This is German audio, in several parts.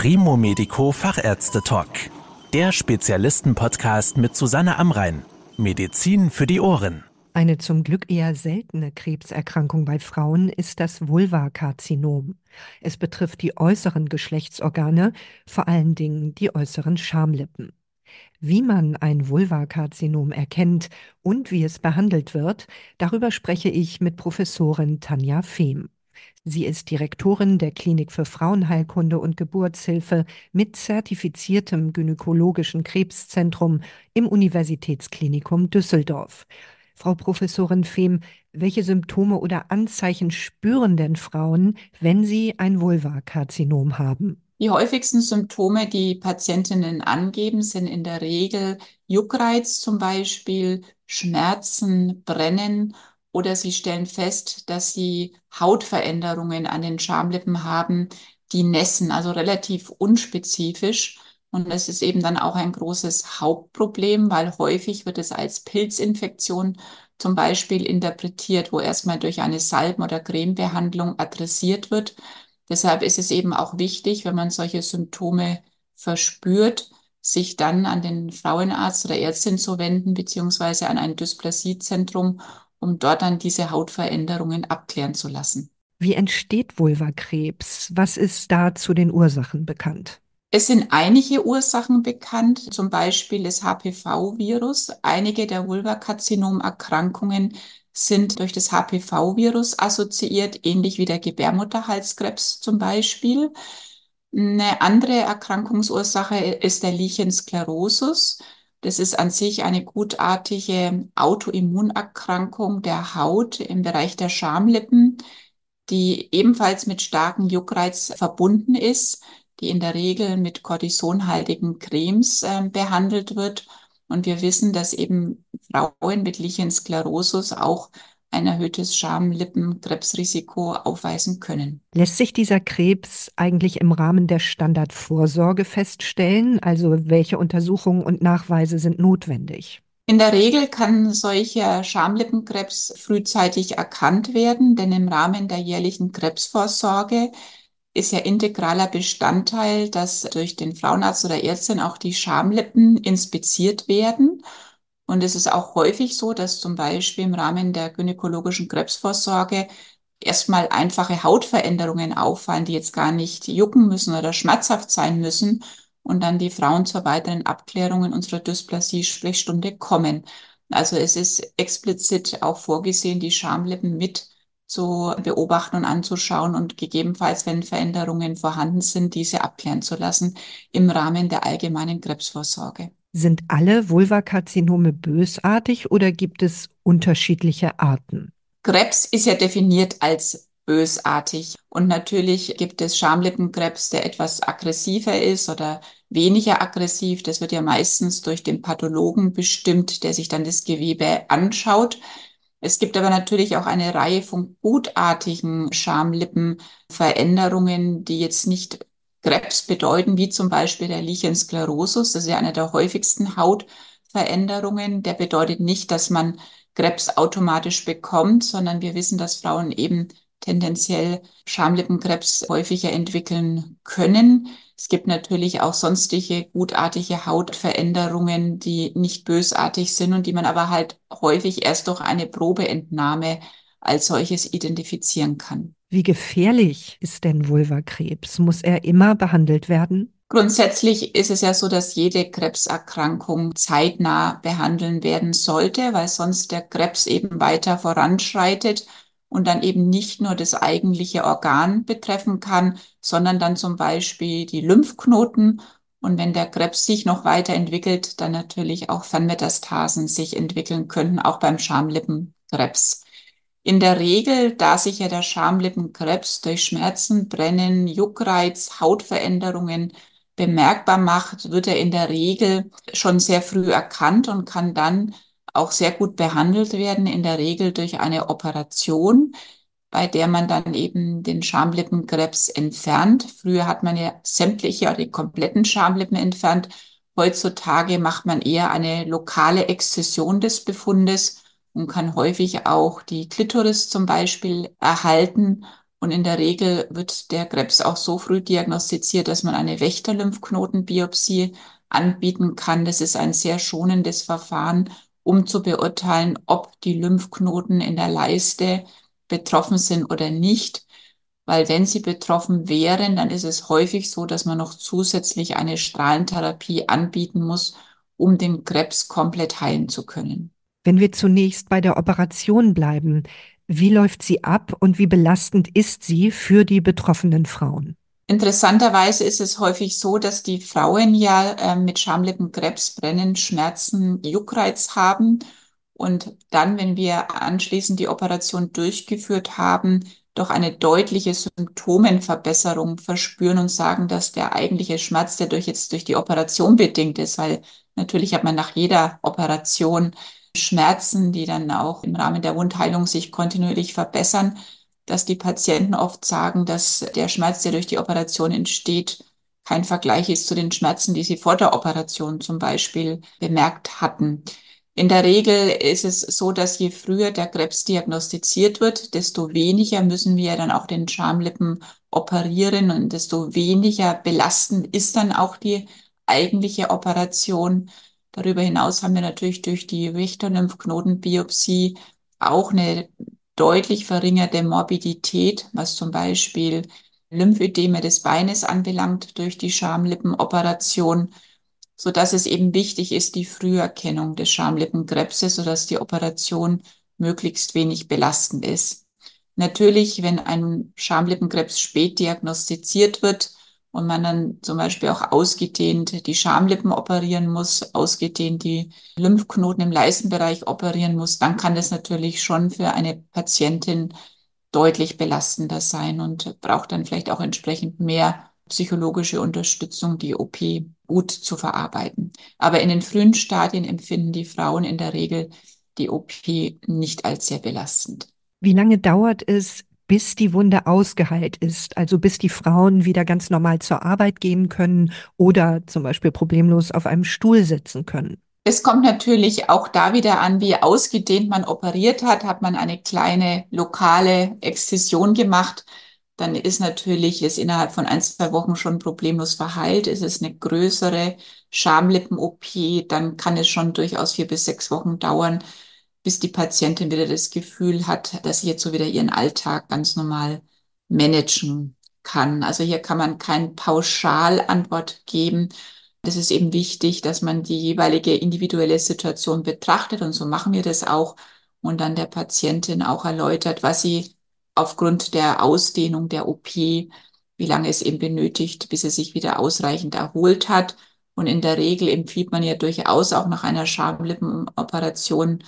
Primo Medico Fachärzte Talk. Der Spezialisten-Podcast mit Susanne Amrein. Medizin für die Ohren. Eine zum Glück eher seltene Krebserkrankung bei Frauen ist das Vulvakarzinom. Es betrifft die äußeren Geschlechtsorgane, vor allen Dingen die äußeren Schamlippen. Wie man ein Vulvakarzinom erkennt und wie es behandelt wird, darüber spreche ich mit Professorin Tanja Fehm. Sie ist Direktorin der Klinik für Frauenheilkunde und Geburtshilfe mit zertifiziertem gynäkologischen Krebszentrum im Universitätsklinikum Düsseldorf. Frau Professorin Fehm, welche Symptome oder Anzeichen spüren denn Frauen, wenn sie ein Vulvakarzinom haben? Die häufigsten Symptome, die Patientinnen angeben, sind in der Regel Juckreiz zum Beispiel, Schmerzen, Brennen oder sie stellen fest, dass sie Hautveränderungen an den Schamlippen haben, die nässen, also relativ unspezifisch. Und das ist eben dann auch ein großes Hauptproblem, weil häufig wird es als Pilzinfektion zum Beispiel interpretiert, wo erstmal durch eine Salben- oder Cremebehandlung adressiert wird. Deshalb ist es eben auch wichtig, wenn man solche Symptome verspürt, sich dann an den Frauenarzt oder Ärztin zu wenden, beziehungsweise an ein Dysplasiezentrum, um dort dann diese Hautveränderungen abklären zu lassen. Wie entsteht Vulvakrebs? Was ist da zu den Ursachen bekannt? Es sind einige Ursachen bekannt, zum Beispiel das HPV-Virus. Einige der Vulvakarzinom-Erkrankungen sind durch das HPV-Virus assoziiert, ähnlich wie der Gebärmutterhalskrebs zum Beispiel. Eine andere Erkrankungsursache ist der Lichensklerosus. Das ist an sich eine gutartige Autoimmunerkrankung der Haut im Bereich der Schamlippen, die ebenfalls mit starkem Juckreiz verbunden ist, die in der Regel mit kortisonhaltigen Cremes äh, behandelt wird. Und wir wissen, dass eben Frauen mit Lichensklerosus auch ein erhöhtes Schamlippenkrebsrisiko aufweisen können. Lässt sich dieser Krebs eigentlich im Rahmen der Standardvorsorge feststellen? Also welche Untersuchungen und Nachweise sind notwendig? In der Regel kann solcher Schamlippenkrebs frühzeitig erkannt werden, denn im Rahmen der jährlichen Krebsvorsorge ist ja integraler Bestandteil, dass durch den Frauenarzt oder Ärztin auch die Schamlippen inspiziert werden und es ist auch häufig so, dass zum Beispiel im Rahmen der gynäkologischen Krebsvorsorge erstmal einfache Hautveränderungen auffallen, die jetzt gar nicht jucken müssen oder schmerzhaft sein müssen und dann die Frauen zur weiteren Abklärung in unserer Dysplasie-Sprechstunde kommen. Also es ist explizit auch vorgesehen, die Schamlippen mit zu beobachten und anzuschauen und gegebenenfalls, wenn Veränderungen vorhanden sind, diese abklären zu lassen im Rahmen der allgemeinen Krebsvorsorge. Sind alle Vulvakarzinome bösartig oder gibt es unterschiedliche Arten? Krebs ist ja definiert als bösartig. Und natürlich gibt es Schamlippenkrebs, der etwas aggressiver ist oder weniger aggressiv. Das wird ja meistens durch den Pathologen bestimmt, der sich dann das Gewebe anschaut. Es gibt aber natürlich auch eine Reihe von gutartigen Schamlippenveränderungen, die jetzt nicht Krebs bedeuten, wie zum Beispiel der Lichensklerosus. Das ist ja eine der häufigsten Hautveränderungen. Der bedeutet nicht, dass man Krebs automatisch bekommt, sondern wir wissen, dass Frauen eben tendenziell Schamlippenkrebs häufiger entwickeln können. Es gibt natürlich auch sonstige gutartige Hautveränderungen, die nicht bösartig sind und die man aber halt häufig erst durch eine Probeentnahme als solches identifizieren kann. Wie gefährlich ist denn Vulvakrebs? Muss er immer behandelt werden? Grundsätzlich ist es ja so, dass jede Krebserkrankung zeitnah behandeln werden sollte, weil sonst der Krebs eben weiter voranschreitet und dann eben nicht nur das eigentliche Organ betreffen kann, sondern dann zum Beispiel die Lymphknoten. Und wenn der Krebs sich noch weiterentwickelt, dann natürlich auch Fernmetastasen sich entwickeln könnten, auch beim Schamlippenkrebs. In der Regel, da sich ja der Schamlippenkrebs durch Schmerzen, Brennen, Juckreiz, Hautveränderungen bemerkbar macht, wird er in der Regel schon sehr früh erkannt und kann dann auch sehr gut behandelt werden, in der Regel durch eine Operation, bei der man dann eben den Schamlippenkrebs entfernt. Früher hat man ja sämtliche oder die kompletten Schamlippen entfernt. Heutzutage macht man eher eine lokale Exzession des Befundes und kann häufig auch die Klitoris zum Beispiel erhalten Und in der Regel wird der Krebs auch so früh diagnostiziert, dass man eine Wächterlymphknotenbiopsie anbieten kann. Das ist ein sehr schonendes Verfahren, um zu beurteilen, ob die Lymphknoten in der Leiste betroffen sind oder nicht. Weil wenn sie betroffen wären, dann ist es häufig so, dass man noch zusätzlich eine Strahlentherapie anbieten muss, um den Krebs komplett heilen zu können. Wenn wir zunächst bei der Operation bleiben, wie läuft sie ab und wie belastend ist sie für die betroffenen Frauen? Interessanterweise ist es häufig so, dass die Frauen ja äh, mit Schamlippenkrebs Brennen, Schmerzen, Juckreiz haben und dann, wenn wir anschließend die Operation durchgeführt haben, doch eine deutliche Symptomenverbesserung verspüren und sagen, dass der eigentliche Schmerz, der durch jetzt durch die Operation bedingt ist, weil natürlich hat man nach jeder Operation Schmerzen, die dann auch im Rahmen der Wundheilung sich kontinuierlich verbessern, dass die Patienten oft sagen, dass der Schmerz, der durch die Operation entsteht, kein Vergleich ist zu den Schmerzen, die sie vor der Operation zum Beispiel bemerkt hatten. In der Regel ist es so, dass je früher der Krebs diagnostiziert wird, desto weniger müssen wir dann auch den Schamlippen operieren und desto weniger belastend ist dann auch die eigentliche Operation. Darüber hinaus haben wir natürlich durch die Richter-Lymphknotenbiopsie auch eine deutlich verringerte Morbidität, was zum Beispiel Lymphödeme des Beines anbelangt durch die Schamlippenoperation so dass es eben wichtig ist, die Früherkennung des Schamlippenkrebses, sodass die Operation möglichst wenig belastend ist. Natürlich, wenn ein Schamlippenkrebs spät diagnostiziert wird und man dann zum Beispiel auch ausgedehnt die Schamlippen operieren muss, ausgedehnt die Lymphknoten im Leistenbereich operieren muss, dann kann das natürlich schon für eine Patientin deutlich belastender sein und braucht dann vielleicht auch entsprechend mehr psychologische Unterstützung, die OP gut zu verarbeiten. Aber in den frühen Stadien empfinden die Frauen in der Regel die OP nicht als sehr belastend. Wie lange dauert es, bis die Wunde ausgeheilt ist, also bis die Frauen wieder ganz normal zur Arbeit gehen können oder zum Beispiel problemlos auf einem Stuhl sitzen können? Es kommt natürlich auch da wieder an, wie ausgedehnt man operiert hat. Hat man eine kleine lokale Exzision gemacht, dann ist natürlich es innerhalb von ein, zwei Wochen schon problemlos verheilt. Ist es eine größere Schamlippen-OP, dann kann es schon durchaus vier bis sechs Wochen dauern, bis die Patientin wieder das Gefühl hat, dass sie jetzt so wieder ihren Alltag ganz normal managen kann. Also hier kann man keine Pauschalantwort geben. Das ist eben wichtig, dass man die jeweilige individuelle Situation betrachtet und so machen wir das auch und dann der Patientin auch erläutert, was sie aufgrund der Ausdehnung der OP, wie lange es eben benötigt, bis es sich wieder ausreichend erholt hat. Und in der Regel empfiehlt man ja durchaus auch nach einer Schamlippenoperation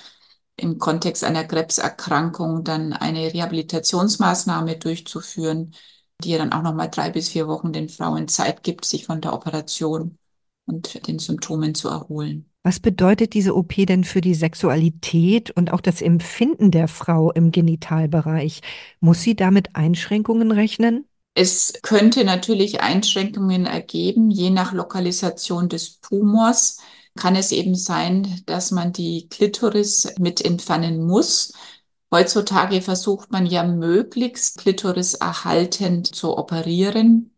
im Kontext einer Krebserkrankung dann eine Rehabilitationsmaßnahme durchzuführen, die dann auch nochmal drei bis vier Wochen den Frauen Zeit gibt, sich von der Operation und den Symptomen zu erholen. Was bedeutet diese OP denn für die Sexualität und auch das Empfinden der Frau im Genitalbereich? Muss sie damit Einschränkungen rechnen? Es könnte natürlich Einschränkungen ergeben, je nach Lokalisation des Tumors kann es eben sein, dass man die Klitoris mit entfernen muss. Heutzutage versucht man ja möglichst Klitoris erhaltend zu operieren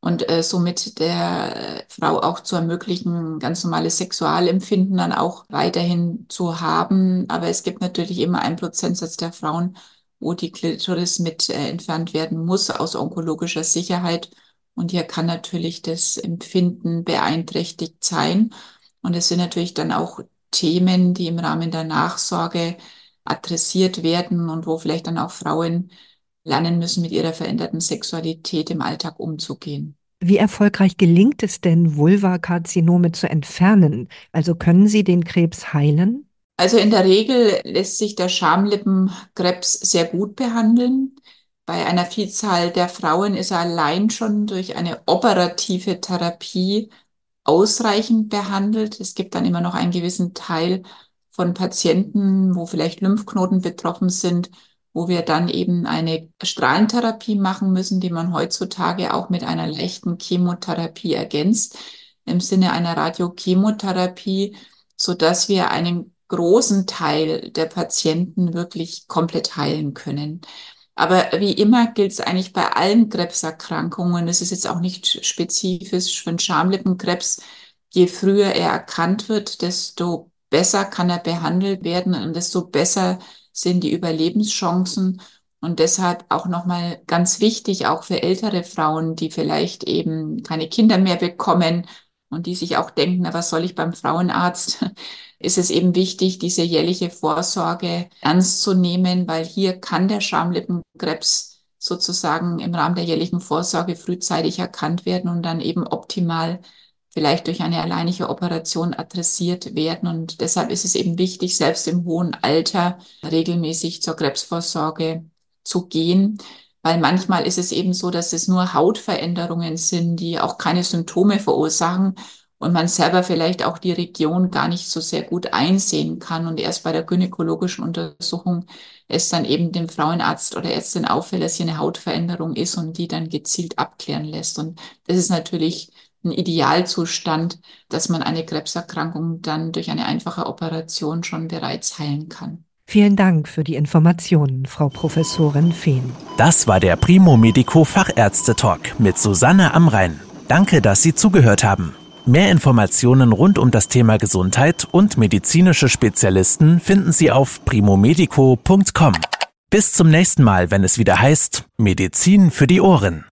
und äh, somit der Frau auch zu ermöglichen, ganz normales Sexualempfinden dann auch weiterhin zu haben. Aber es gibt natürlich immer einen Prozentsatz der Frauen, wo die Klitoris mit äh, entfernt werden muss aus onkologischer Sicherheit. Und hier kann natürlich das Empfinden beeinträchtigt sein. Und es sind natürlich dann auch Themen, die im Rahmen der Nachsorge adressiert werden und wo vielleicht dann auch Frauen lernen müssen, mit ihrer veränderten Sexualität im Alltag umzugehen. Wie erfolgreich gelingt es denn, Vulvakarzinome zu entfernen? Also können Sie den Krebs heilen? Also in der Regel lässt sich der Schamlippenkrebs sehr gut behandeln. Bei einer Vielzahl der Frauen ist er allein schon durch eine operative Therapie ausreichend behandelt. Es gibt dann immer noch einen gewissen Teil von Patienten, wo vielleicht Lymphknoten betroffen sind, wo wir dann eben eine Strahlentherapie machen müssen, die man heutzutage auch mit einer leichten Chemotherapie ergänzt, im Sinne einer Radiochemotherapie, so dass wir einen großen Teil der Patienten wirklich komplett heilen können. Aber wie immer gilt es eigentlich bei allen Krebserkrankungen, das ist jetzt auch nicht spezifisch für den Schamlippenkrebs, je früher er erkannt wird, desto besser kann er behandelt werden und desto besser sind die Überlebenschancen. Und deshalb auch nochmal ganz wichtig, auch für ältere Frauen, die vielleicht eben keine Kinder mehr bekommen und die sich auch denken, na, was soll ich beim Frauenarzt? Ist es eben wichtig, diese jährliche Vorsorge ernst zu nehmen, weil hier kann der Schamlippenkrebs sozusagen im Rahmen der jährlichen Vorsorge frühzeitig erkannt werden und dann eben optimal vielleicht durch eine alleinige Operation adressiert werden. Und deshalb ist es eben wichtig, selbst im hohen Alter regelmäßig zur Krebsvorsorge zu gehen. Weil manchmal ist es eben so, dass es nur Hautveränderungen sind, die auch keine Symptome verursachen und man selber vielleicht auch die Region gar nicht so sehr gut einsehen kann und erst bei der gynäkologischen Untersuchung es dann eben dem Frauenarzt oder Ärztin auffällt, dass hier eine Hautveränderung ist und die dann gezielt abklären lässt. Und das ist natürlich ein Idealzustand, dass man eine Krebserkrankung dann durch eine einfache Operation schon bereits heilen kann. Vielen Dank für die Informationen, Frau Professorin Fehn. Das war der Primo Medico Fachärzte Talk mit Susanne Amrein. Danke, dass Sie zugehört haben. Mehr Informationen rund um das Thema Gesundheit und medizinische Spezialisten finden Sie auf primomedico.com. Bis zum nächsten Mal, wenn es wieder heißt Medizin für die Ohren.